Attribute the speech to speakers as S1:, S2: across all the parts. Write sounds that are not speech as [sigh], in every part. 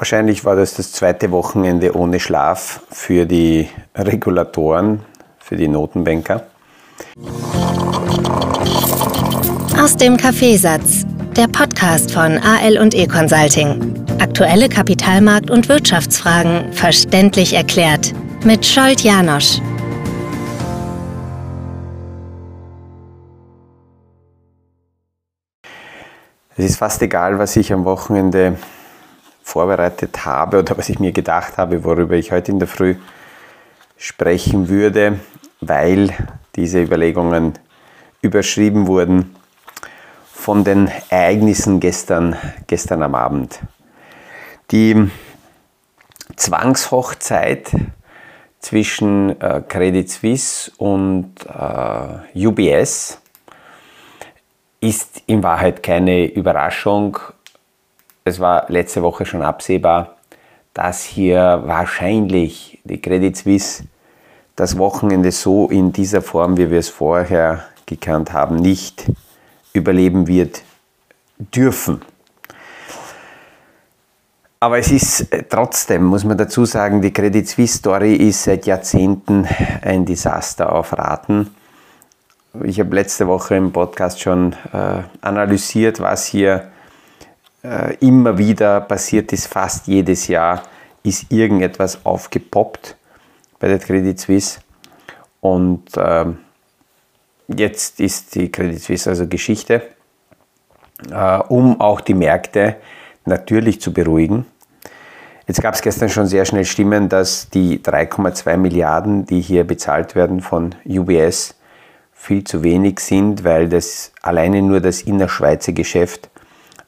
S1: Wahrscheinlich war das das zweite Wochenende ohne Schlaf für die Regulatoren, für die Notenbanker.
S2: Aus dem Kaffeesatz, der Podcast von AL und E Consulting. Aktuelle Kapitalmarkt- und Wirtschaftsfragen verständlich erklärt mit Scholt Janosch.
S1: Es ist fast egal, was ich am Wochenende vorbereitet habe oder was ich mir gedacht habe, worüber ich heute in der Früh sprechen würde, weil diese Überlegungen überschrieben wurden von den Ereignissen gestern, gestern am Abend. Die Zwangshochzeit zwischen äh, Credit Suisse und äh, UBS ist in Wahrheit keine Überraschung es war letzte Woche schon absehbar, dass hier wahrscheinlich die Credit Suisse das Wochenende so in dieser Form, wie wir es vorher gekannt haben, nicht überleben wird dürfen. Aber es ist äh, trotzdem, muss man dazu sagen, die Credit Suisse Story ist seit Jahrzehnten ein Desaster auf Raten. Ich habe letzte Woche im Podcast schon äh, analysiert, was hier äh, immer wieder passiert ist, fast jedes Jahr ist irgendetwas aufgepoppt bei der Credit Suisse. Und äh, jetzt ist die Credit Suisse also Geschichte, äh, um auch die Märkte natürlich zu beruhigen. Jetzt gab es gestern schon sehr schnell Stimmen, dass die 3,2 Milliarden, die hier bezahlt werden von UBS, viel zu wenig sind, weil das alleine nur das innerschweizer Geschäft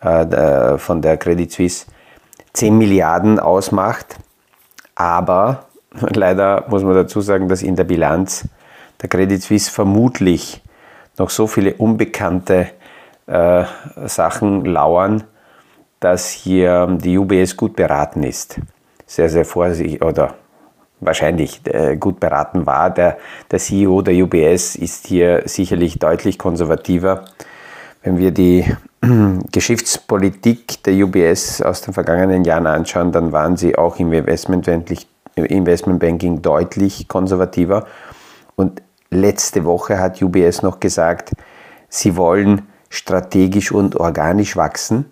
S1: äh, von der Credit Suisse 10 Milliarden ausmacht. Aber [laughs] leider muss man dazu sagen, dass in der Bilanz der Credit Suisse vermutlich noch so viele unbekannte äh, Sachen lauern, dass hier die UBS gut beraten ist. Sehr, sehr vorsichtig oder wahrscheinlich äh, gut beraten war. Der, der CEO der UBS ist hier sicherlich deutlich konservativer. Wenn wir die [clears throat] Geschäftspolitik der UBS aus den vergangenen Jahren anschauen, dann waren sie auch im Investmentbanking deutlich konservativer. Und letzte Woche hat UBS noch gesagt, sie wollen strategisch und organisch wachsen.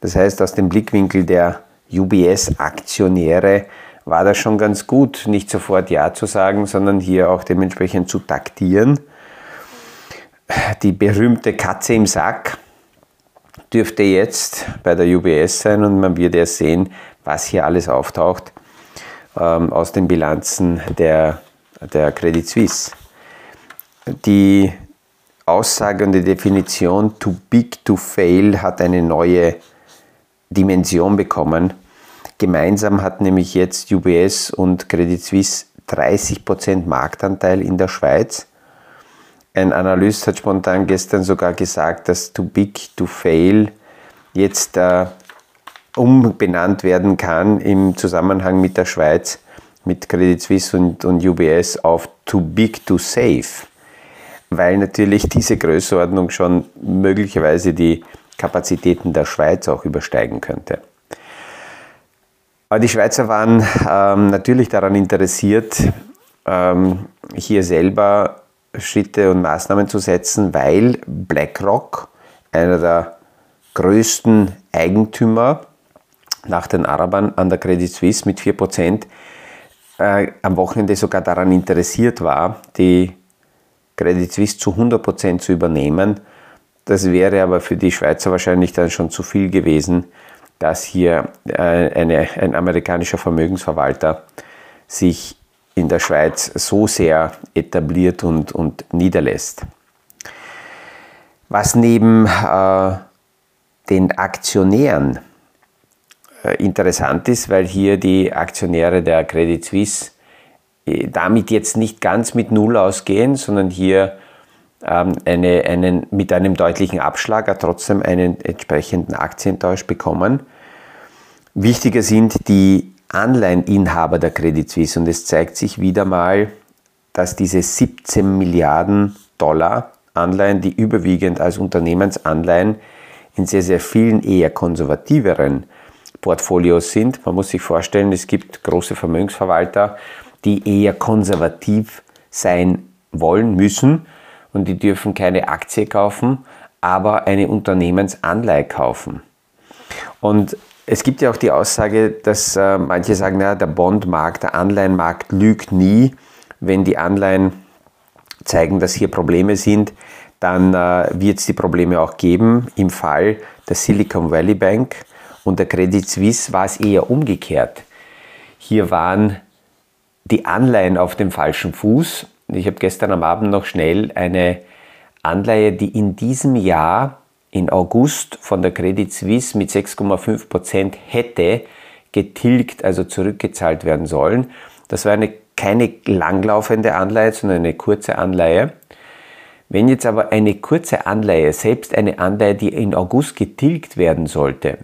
S1: Das heißt, aus dem Blickwinkel der UBS-Aktionäre war das schon ganz gut, nicht sofort Ja zu sagen, sondern hier auch dementsprechend zu taktieren. Die berühmte Katze im Sack dürfte jetzt bei der UBS sein und man wird erst sehen, was hier alles auftaucht ähm, aus den Bilanzen der, der Credit Suisse. Die Aussage und die Definition too big to fail hat eine neue Dimension bekommen. Gemeinsam hat nämlich jetzt UBS und Credit Suisse 30% Marktanteil in der Schweiz ein Analyst hat spontan gestern sogar gesagt, dass Too Big to Fail jetzt äh, umbenannt werden kann im Zusammenhang mit der Schweiz, mit Credit Suisse und, und UBS auf Too Big to Save, weil natürlich diese Größenordnung schon möglicherweise die Kapazitäten der Schweiz auch übersteigen könnte. Aber die Schweizer waren ähm, natürlich daran interessiert, ähm, hier selber Schritte und Maßnahmen zu setzen, weil BlackRock, einer der größten Eigentümer nach den Arabern an der Credit Suisse mit 4%, äh, am Wochenende sogar daran interessiert war, die Credit Suisse zu 100% zu übernehmen. Das wäre aber für die Schweizer wahrscheinlich dann schon zu viel gewesen, dass hier äh, eine, ein amerikanischer Vermögensverwalter sich in der Schweiz so sehr etabliert und, und niederlässt. Was neben äh, den Aktionären äh, interessant ist, weil hier die Aktionäre der Credit Suisse äh, damit jetzt nicht ganz mit Null ausgehen, sondern hier ähm, eine, einen, mit einem deutlichen Abschlag, trotzdem einen entsprechenden Aktientausch bekommen. Wichtiger sind die Anleiheninhaber der Credit Suisse. Und es zeigt sich wieder mal, dass diese 17 Milliarden Dollar Anleihen, die überwiegend als Unternehmensanleihen in sehr, sehr vielen eher konservativeren Portfolios sind. Man muss sich vorstellen, es gibt große Vermögensverwalter, die eher konservativ sein wollen müssen und die dürfen keine Aktie kaufen, aber eine Unternehmensanleihe kaufen. Und es gibt ja auch die Aussage, dass äh, manche sagen, na, der Bondmarkt, der Anleihenmarkt lügt nie. Wenn die Anleihen zeigen, dass hier Probleme sind, dann äh, wird es die Probleme auch geben. Im Fall der Silicon Valley Bank und der Credit Suisse war es eher umgekehrt. Hier waren die Anleihen auf dem falschen Fuß. Ich habe gestern am Abend noch schnell eine Anleihe, die in diesem Jahr in August von der Credit Suisse mit 6,5 Prozent hätte getilgt, also zurückgezahlt werden sollen. Das war eine, keine langlaufende Anleihe, sondern eine kurze Anleihe. Wenn jetzt aber eine kurze Anleihe, selbst eine Anleihe, die in August getilgt werden sollte,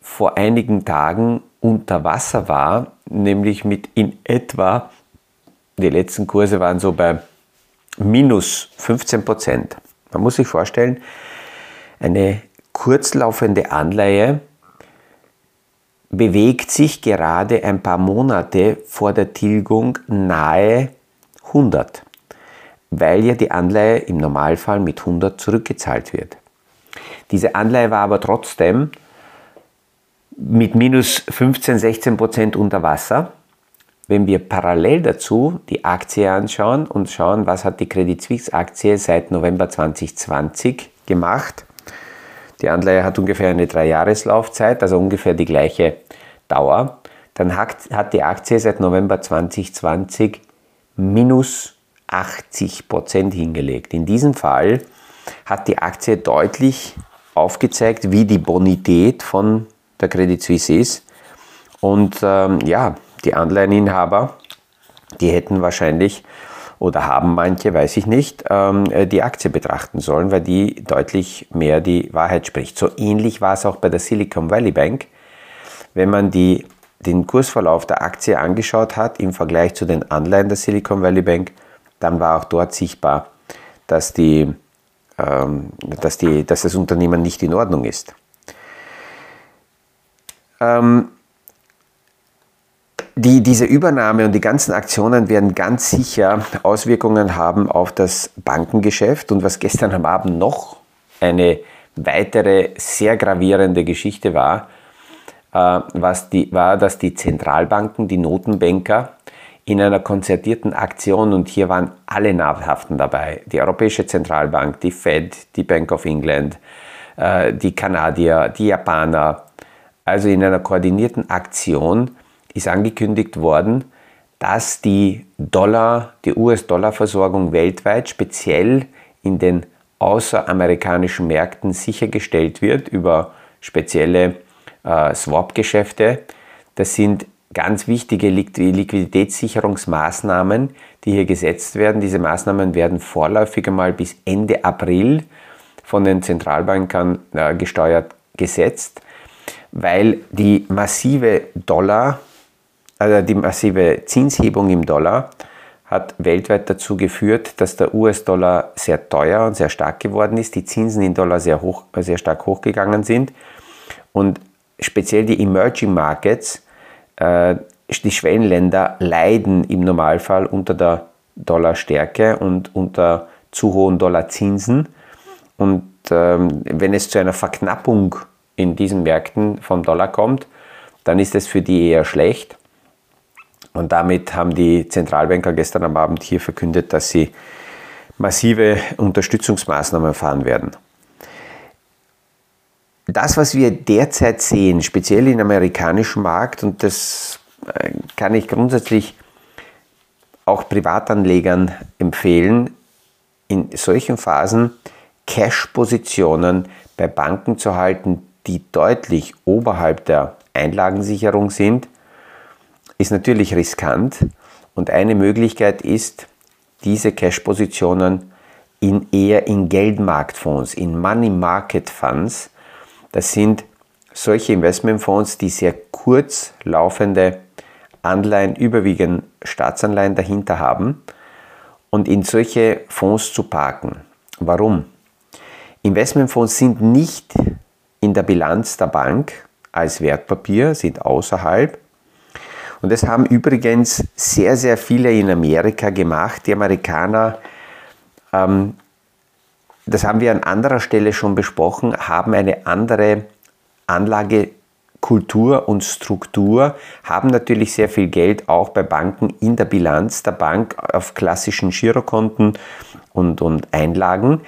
S1: vor einigen Tagen unter Wasser war, nämlich mit in etwa, die letzten Kurse waren so bei minus 15 Prozent. Man muss sich vorstellen, eine kurzlaufende Anleihe bewegt sich gerade ein paar Monate vor der Tilgung nahe 100, weil ja die Anleihe im Normalfall mit 100 zurückgezahlt wird. Diese Anleihe war aber trotzdem mit minus 15, 16 Prozent unter Wasser. Wenn wir parallel dazu die Aktie anschauen und schauen, was hat die Credit Suisse Aktie seit November 2020 gemacht, die Anleihe hat ungefähr eine Dreijahreslaufzeit, also ungefähr die gleiche Dauer. Dann hat, hat die Aktie seit November 2020 minus 80 Prozent hingelegt. In diesem Fall hat die Aktie deutlich aufgezeigt, wie die Bonität von der Credit Suisse ist. Und ähm, ja, die Anleiheninhaber, die hätten wahrscheinlich oder haben manche, weiß ich nicht, ähm, äh, die Aktie betrachten sollen, weil die deutlich mehr die Wahrheit spricht. So ähnlich war es auch bei der Silicon Valley Bank. Wenn man die, den Kursverlauf der Aktie angeschaut hat im Vergleich zu den Anleihen der Silicon Valley Bank, dann war auch dort sichtbar, dass, die, ähm, dass, die, dass das Unternehmen nicht in Ordnung ist. Ähm, die, diese Übernahme und die ganzen Aktionen werden ganz sicher Auswirkungen haben auf das Bankengeschäft. Und was gestern am Abend noch eine weitere sehr gravierende Geschichte war, äh, was die, war, dass die Zentralbanken, die Notenbanker in einer konzertierten Aktion, und hier waren alle Namhaften dabei, die Europäische Zentralbank, die Fed, die Bank of England, äh, die Kanadier, die Japaner, also in einer koordinierten Aktion ist angekündigt worden, dass die Dollar, die US-Dollar-Versorgung weltweit, speziell in den außeramerikanischen Märkten sichergestellt wird über spezielle äh, Swap-Geschäfte. Das sind ganz wichtige Liquiditätssicherungsmaßnahmen, die hier gesetzt werden. Diese Maßnahmen werden vorläufig einmal bis Ende April von den Zentralbankern äh, gesteuert gesetzt, weil die massive Dollar- also die massive Zinshebung im Dollar hat weltweit dazu geführt, dass der US-Dollar sehr teuer und sehr stark geworden ist, die Zinsen in Dollar sehr, hoch, sehr stark hochgegangen sind und speziell die Emerging Markets, äh, die Schwellenländer leiden im Normalfall unter der Dollarstärke und unter zu hohen Dollarzinsen. Und ähm, wenn es zu einer Verknappung in diesen Märkten vom Dollar kommt, dann ist es für die eher schlecht. Und damit haben die Zentralbanker gestern am Abend hier verkündet, dass sie massive Unterstützungsmaßnahmen fahren werden. Das, was wir derzeit sehen, speziell im amerikanischen Markt, und das äh, kann ich grundsätzlich auch Privatanlegern empfehlen, in solchen Phasen Cash-Positionen bei Banken zu halten, die deutlich oberhalb der Einlagensicherung sind ist natürlich riskant und eine Möglichkeit ist, diese Cash-Positionen in eher in Geldmarktfonds, in Money Market Funds, das sind solche Investmentfonds, die sehr kurz laufende Anleihen, überwiegend Staatsanleihen dahinter haben und in solche Fonds zu parken. Warum? Investmentfonds sind nicht in der Bilanz der Bank, als Wertpapier, sind außerhalb. Und das haben übrigens sehr, sehr viele in Amerika gemacht. Die Amerikaner, ähm, das haben wir an anderer Stelle schon besprochen, haben eine andere Anlagekultur und Struktur, haben natürlich sehr viel Geld auch bei Banken in der Bilanz der Bank auf klassischen Girokonten und, und Einlagen.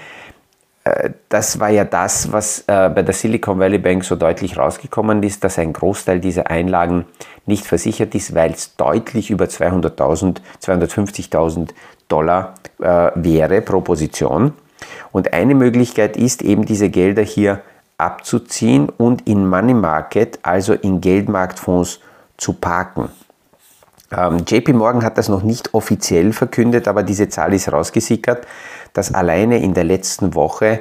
S1: Das war ja das, was äh, bei der Silicon Valley Bank so deutlich rausgekommen ist, dass ein Großteil dieser Einlagen nicht versichert ist, weil es deutlich über 200.000, 250.000 Dollar äh, wäre pro Position. Und eine Möglichkeit ist eben diese Gelder hier abzuziehen und in Money Market, also in Geldmarktfonds zu parken. Ähm, JP Morgan hat das noch nicht offiziell verkündet, aber diese Zahl ist rausgesickert dass alleine in der letzten Woche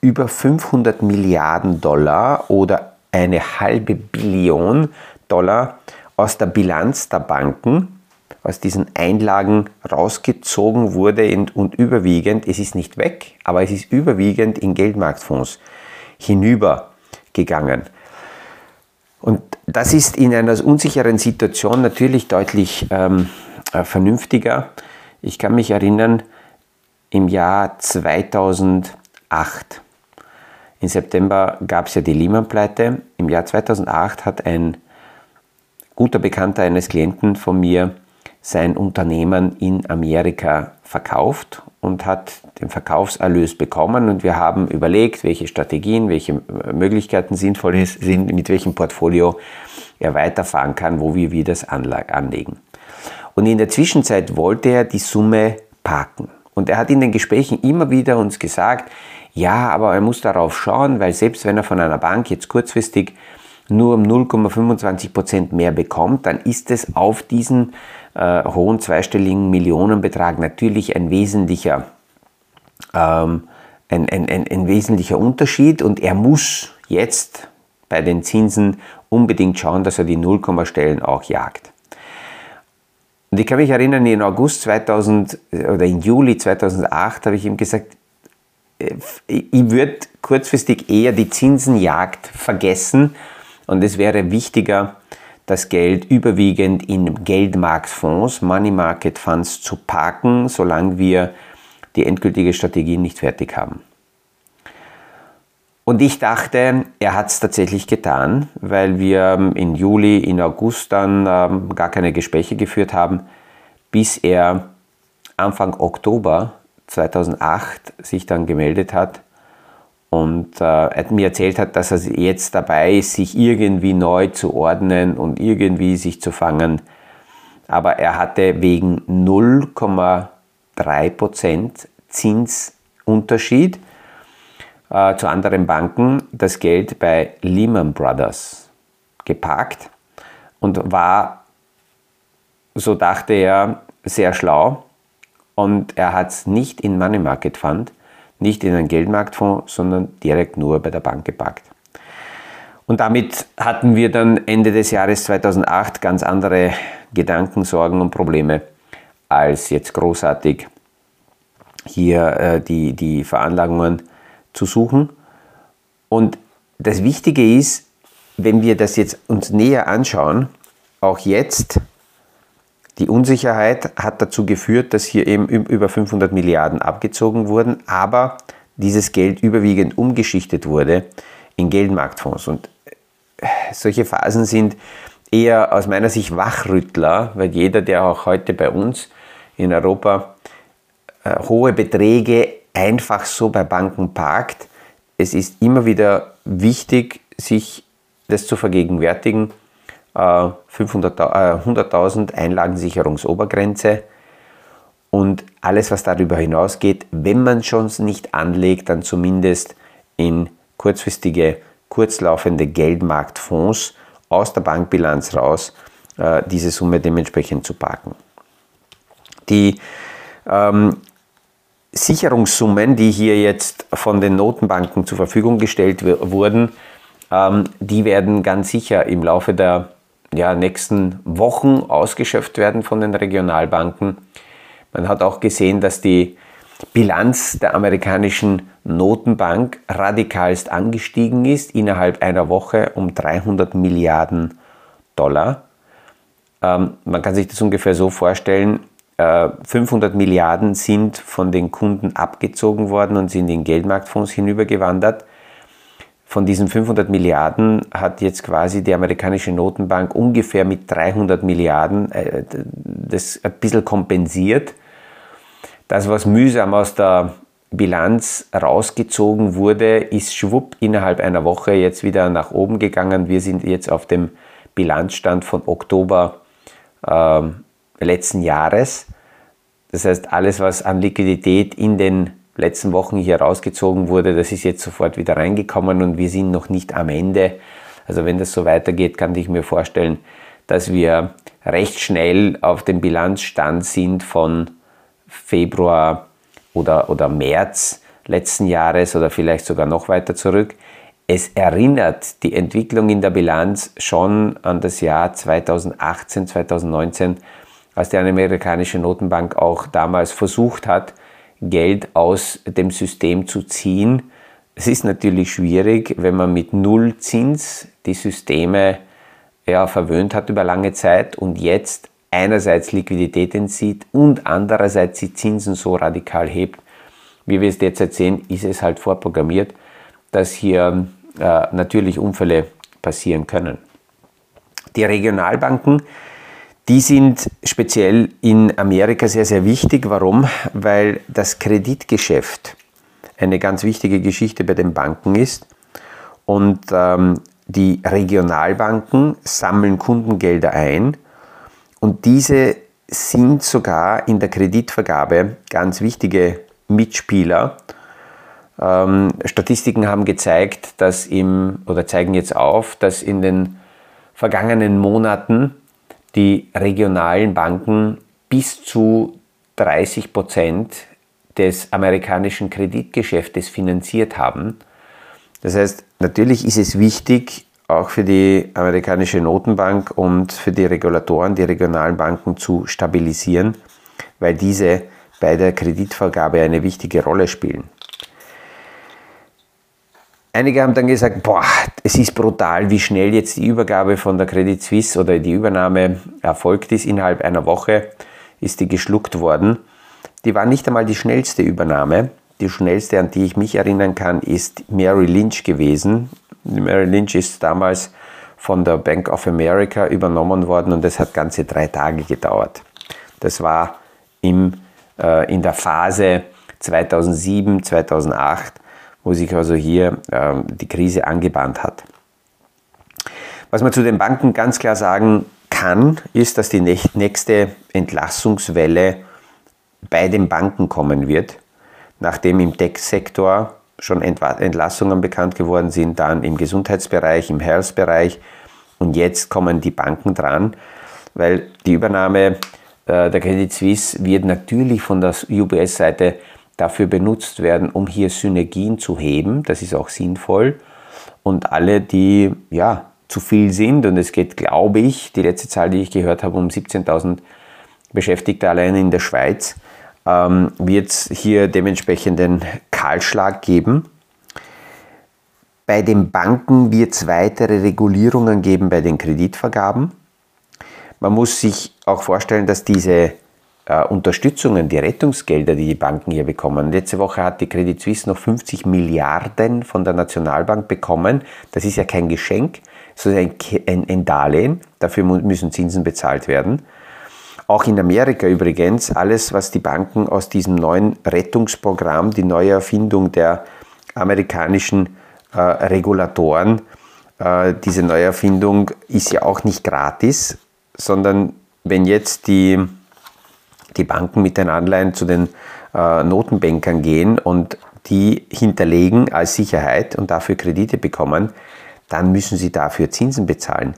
S1: über 500 Milliarden Dollar oder eine halbe Billion Dollar aus der Bilanz der Banken, aus diesen Einlagen rausgezogen wurde und überwiegend, es ist nicht weg, aber es ist überwiegend in Geldmarktfonds hinübergegangen. Und das ist in einer unsicheren Situation natürlich deutlich ähm, äh, vernünftiger. Ich kann mich erinnern, im Jahr 2008. Im September gab es ja die Lehman-Pleite. Im Jahr 2008 hat ein guter Bekannter eines Klienten von mir sein Unternehmen in Amerika verkauft und hat den Verkaufserlös bekommen und wir haben überlegt, welche Strategien, welche Möglichkeiten sinnvoll sind, mit welchem Portfolio er weiterfahren kann, wo wir wieder das anlegen. Und in der Zwischenzeit wollte er die Summe parken. Und er hat in den Gesprächen immer wieder uns gesagt, ja, aber er muss darauf schauen, weil selbst wenn er von einer Bank jetzt kurzfristig nur um 0,25 Prozent mehr bekommt, dann ist es auf diesen äh, hohen zweistelligen Millionenbetrag natürlich ein wesentlicher, ähm, ein, ein, ein, ein wesentlicher Unterschied und er muss jetzt bei den Zinsen unbedingt schauen, dass er die Nullkommastellen auch jagt. Und ich kann mich erinnern, in August 2000 oder in Juli 2008 habe ich ihm gesagt, äh, ich würde kurzfristig eher die Zinsenjagd vergessen und es wäre wichtiger, das Geld überwiegend in Geldmarktfonds, Money Market Funds zu parken, solange wir die endgültige Strategie nicht fertig haben. Und ich dachte, er hat es tatsächlich getan, weil wir ähm, in Juli, in August dann ähm, gar keine Gespräche geführt haben, bis er Anfang Oktober 2008 sich dann gemeldet hat und äh, mir erzählt hat, dass er jetzt dabei ist, sich irgendwie neu zu ordnen und irgendwie sich zu fangen. Aber er hatte wegen 0,3% Zinsunterschied äh, zu anderen Banken das Geld bei Lehman Brothers geparkt und war, so dachte er, sehr schlau und er hat es nicht in Money Market Fund, nicht in einen Geldmarktfonds, sondern direkt nur bei der Bank geparkt. Und damit hatten wir dann Ende des Jahres 2008 ganz andere Gedanken, Sorgen und Probleme, als jetzt großartig hier äh, die, die Veranlagungen zu suchen. Und das Wichtige ist, wenn wir das jetzt uns näher anschauen, auch jetzt, die Unsicherheit hat dazu geführt, dass hier eben über 500 Milliarden abgezogen wurden, aber dieses Geld überwiegend umgeschichtet wurde in Geldmarktfonds. Und äh, solche Phasen sind eher aus meiner Sicht Wachrüttler, weil jeder, der auch heute bei uns in Europa äh, hohe Beträge einfach so bei Banken parkt. Es ist immer wieder wichtig, sich das zu vergegenwärtigen. 100.000 äh, Einlagensicherungsobergrenze und alles, was darüber hinausgeht, wenn man schon nicht anlegt, dann zumindest in kurzfristige, kurzlaufende Geldmarktfonds aus der Bankbilanz raus, äh, diese Summe dementsprechend zu parken. Die ähm, Sicherungssummen, die hier jetzt von den Notenbanken zur Verfügung gestellt wurden, ähm, die werden ganz sicher im Laufe der ja, nächsten Wochen ausgeschöpft werden von den Regionalbanken. Man hat auch gesehen, dass die Bilanz der amerikanischen Notenbank radikalst angestiegen ist, innerhalb einer Woche um 300 Milliarden Dollar. Ähm, man kann sich das ungefähr so vorstellen, 500 äh, Milliarden sind von den Kunden abgezogen worden und sind in Geldmarktfonds hinübergewandert. Von diesen 500 Milliarden hat jetzt quasi die amerikanische Notenbank ungefähr mit 300 Milliarden äh, das ein bisschen kompensiert. Das, was mühsam aus der Bilanz rausgezogen wurde, ist schwupp innerhalb einer Woche jetzt wieder nach oben gegangen. Wir sind jetzt auf dem Bilanzstand von Oktober äh, letzten Jahres. Das heißt, alles, was an Liquidität in den letzten Wochen hier rausgezogen wurde, das ist jetzt sofort wieder reingekommen und wir sind noch nicht am Ende. Also wenn das so weitergeht, kann ich mir vorstellen, dass wir recht schnell auf dem Bilanzstand sind von Februar oder, oder März letzten Jahres oder vielleicht sogar noch weiter zurück. Es erinnert die Entwicklung in der Bilanz schon an das Jahr 2018, 2019, als die amerikanische Notenbank auch damals versucht hat, Geld aus dem System zu ziehen. Es ist natürlich schwierig, wenn man mit Nullzins die Systeme ja, verwöhnt hat über lange Zeit und jetzt einerseits Liquidität entzieht und andererseits die Zinsen so radikal hebt. Wie wir es derzeit sehen, ist es halt vorprogrammiert, dass hier äh, natürlich Unfälle passieren können. Die Regionalbanken die sind speziell in Amerika sehr, sehr wichtig. Warum? Weil das Kreditgeschäft eine ganz wichtige Geschichte bei den Banken ist. Und ähm, die Regionalbanken sammeln Kundengelder ein und diese sind sogar in der Kreditvergabe ganz wichtige Mitspieler. Ähm, Statistiken haben gezeigt, dass im, oder zeigen jetzt auf, dass in den vergangenen Monaten die regionalen Banken bis zu 30 Prozent des amerikanischen Kreditgeschäftes finanziert haben. Das heißt, natürlich ist es wichtig, auch für die amerikanische Notenbank und für die Regulatoren, die regionalen Banken zu stabilisieren, weil diese bei der Kreditvergabe eine wichtige Rolle spielen. Einige haben dann gesagt, boah, es ist brutal, wie schnell jetzt die Übergabe von der Credit Suisse oder die Übernahme erfolgt ist. Innerhalb einer Woche ist die geschluckt worden. Die war nicht einmal die schnellste Übernahme. Die schnellste, an die ich mich erinnern kann, ist Mary Lynch gewesen. Mary Lynch ist damals von der Bank of America übernommen worden und es hat ganze drei Tage gedauert. Das war im, äh, in der Phase 2007, 2008 wo sich also hier ähm, die Krise angebahnt hat. Was man zu den Banken ganz klar sagen kann, ist, dass die nächste Entlassungswelle bei den Banken kommen wird, nachdem im Tech-Sektor schon Entlassungen bekannt geworden sind, dann im Gesundheitsbereich, im Health-Bereich und jetzt kommen die Banken dran, weil die Übernahme äh, der Credit Suisse wird natürlich von der UBS-Seite dafür benutzt werden, um hier Synergien zu heben. Das ist auch sinnvoll. Und alle, die ja, zu viel sind, und es geht, glaube ich, die letzte Zahl, die ich gehört habe, um 17.000 Beschäftigte allein in der Schweiz, ähm, wird es hier dementsprechend einen Kahlschlag geben. Bei den Banken wird es weitere Regulierungen geben bei den Kreditvergaben. Man muss sich auch vorstellen, dass diese äh, Unterstützungen, die Rettungsgelder, die die Banken hier bekommen. Letzte Woche hat die Credit Suisse noch 50 Milliarden von der Nationalbank bekommen. Das ist ja kein Geschenk, sondern ein, ein Darlehen. Dafür müssen Zinsen bezahlt werden. Auch in Amerika übrigens, alles, was die Banken aus diesem neuen Rettungsprogramm, die neue Erfindung der amerikanischen äh, Regulatoren, äh, diese neue Erfindung ist ja auch nicht gratis, sondern wenn jetzt die die Banken mit den Anleihen zu den äh, Notenbankern gehen und die hinterlegen als Sicherheit und dafür Kredite bekommen, dann müssen sie dafür Zinsen bezahlen.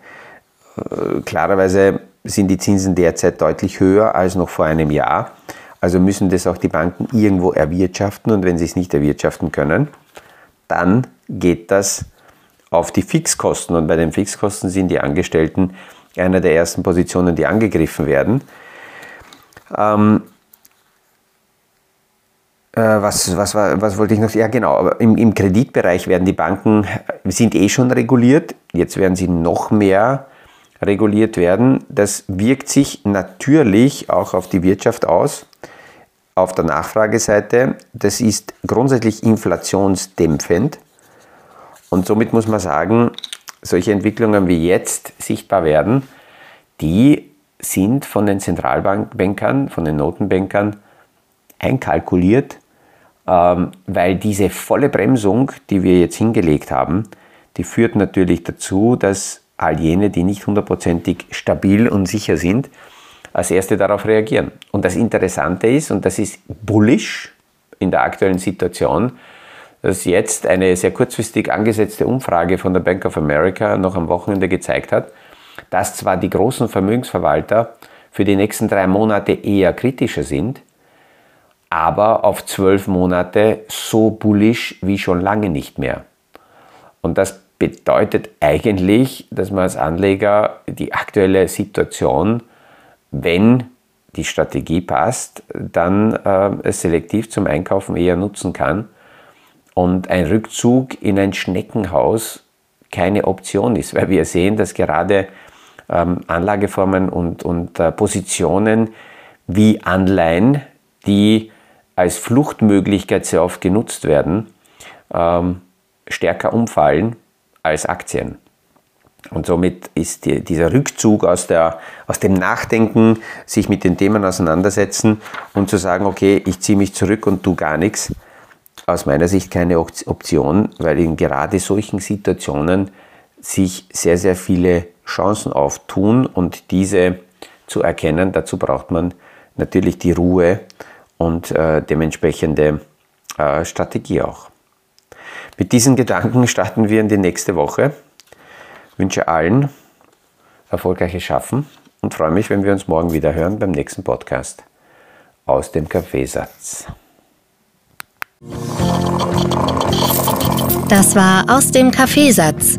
S1: Äh, klarerweise sind die Zinsen derzeit deutlich höher als noch vor einem Jahr. Also müssen das auch die Banken irgendwo erwirtschaften und wenn sie es nicht erwirtschaften können, dann geht das auf die Fixkosten und bei den Fixkosten sind die Angestellten einer der ersten Positionen, die angegriffen werden. Ähm, was, was, was wollte ich noch? Ja, genau. Im, im Kreditbereich werden die Banken, sind eh schon reguliert. Jetzt werden sie noch mehr reguliert werden. Das wirkt sich natürlich auch auf die Wirtschaft aus. Auf der Nachfrageseite. Das ist grundsätzlich inflationsdämpfend. Und somit muss man sagen, solche Entwicklungen wie jetzt sichtbar werden, die sind von den Zentralbankbankern, von den Notenbankern einkalkuliert, ähm, weil diese volle Bremsung, die wir jetzt hingelegt haben, die führt natürlich dazu, dass all jene, die nicht hundertprozentig stabil und sicher sind, als erste darauf reagieren. Und das Interessante ist, und das ist bullish in der aktuellen Situation, dass jetzt eine sehr kurzfristig angesetzte Umfrage von der Bank of America noch am Wochenende gezeigt hat, dass zwar die großen Vermögensverwalter für die nächsten drei Monate eher kritischer sind, aber auf zwölf Monate so bullish wie schon lange nicht mehr. Und das bedeutet eigentlich, dass man als Anleger die aktuelle Situation, wenn die Strategie passt, dann äh, selektiv zum Einkaufen eher nutzen kann und ein Rückzug in ein Schneckenhaus keine Option ist, weil wir sehen, dass gerade ähm, Anlageformen und, und äh, Positionen wie Anleihen, die als Fluchtmöglichkeit sehr oft genutzt werden, ähm, stärker umfallen als Aktien. Und somit ist die, dieser Rückzug aus, der, aus dem Nachdenken, sich mit den Themen auseinandersetzen und zu sagen, okay, ich ziehe mich zurück und tue gar nichts, aus meiner Sicht keine Option, weil in gerade solchen Situationen sich sehr, sehr viele Chancen auftun und diese zu erkennen, dazu braucht man natürlich die Ruhe und äh, dementsprechende äh, Strategie auch. Mit diesen Gedanken starten wir in die nächste Woche. Ich wünsche allen erfolgreiches Schaffen und freue mich, wenn wir uns morgen wieder hören beim nächsten Podcast aus dem Kaffeesatz.
S2: Das war aus dem Kaffeesatz,